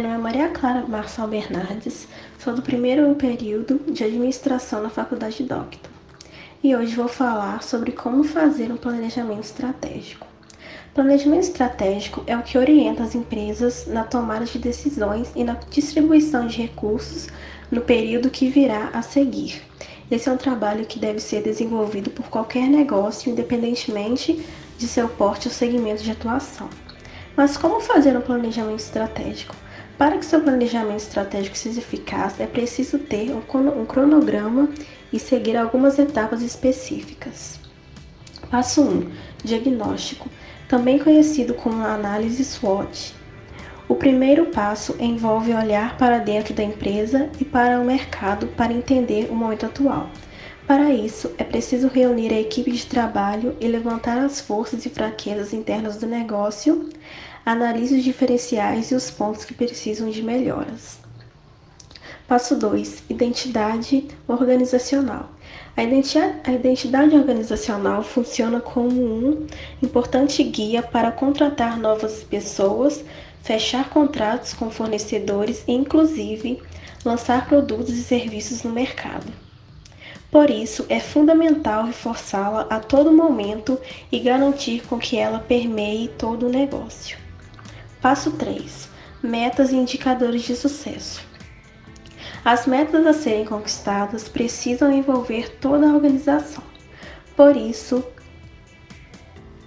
Maria Clara Marçal Bernardes, sou do primeiro período de administração na Faculdade Doctor e hoje vou falar sobre como fazer um planejamento estratégico. Planejamento estratégico é o que orienta as empresas na tomada de decisões e na distribuição de recursos no período que virá a seguir. Esse é um trabalho que deve ser desenvolvido por qualquer negócio, independentemente de seu porte ou segmento de atuação. Mas como fazer um planejamento estratégico? Para que seu planejamento estratégico seja eficaz, é preciso ter um cronograma e seguir algumas etapas específicas. Passo 1: Diagnóstico, também conhecido como análise SWOT. O primeiro passo envolve olhar para dentro da empresa e para o mercado para entender o momento atual. Para isso, é preciso reunir a equipe de trabalho e levantar as forças e fraquezas internas do negócio, analise os diferenciais e os pontos que precisam de melhoras. Passo 2: Identidade organizacional. A identidade organizacional funciona como um importante guia para contratar novas pessoas, fechar contratos com fornecedores e, inclusive, lançar produtos e serviços no mercado. Por isso, é fundamental reforçá-la a todo momento e garantir com que ela permeie todo o negócio. Passo 3: Metas e indicadores de sucesso. As metas a serem conquistadas precisam envolver toda a organização. Por isso,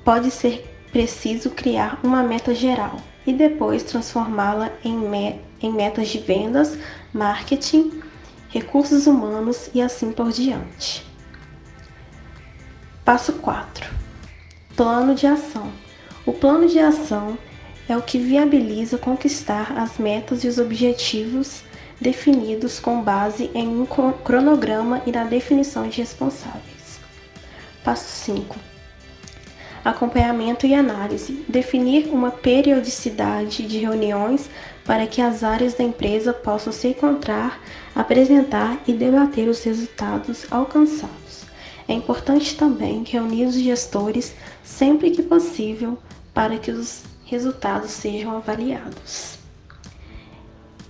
pode ser preciso criar uma meta geral e depois transformá-la em, me em metas de vendas, marketing, recursos humanos e assim por diante. Passo 4: Plano de ação. O plano de ação é o que viabiliza conquistar as metas e os objetivos definidos com base em um cronograma e na definição de responsáveis. Passo 5. Acompanhamento e análise. Definir uma periodicidade de reuniões para que as áreas da empresa possam se encontrar, apresentar e debater os resultados alcançados. É importante também reunir os gestores sempre que possível para que os resultados sejam avaliados.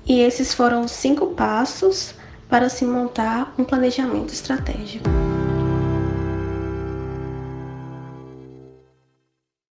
E esses foram os cinco passos para se montar um planejamento estratégico.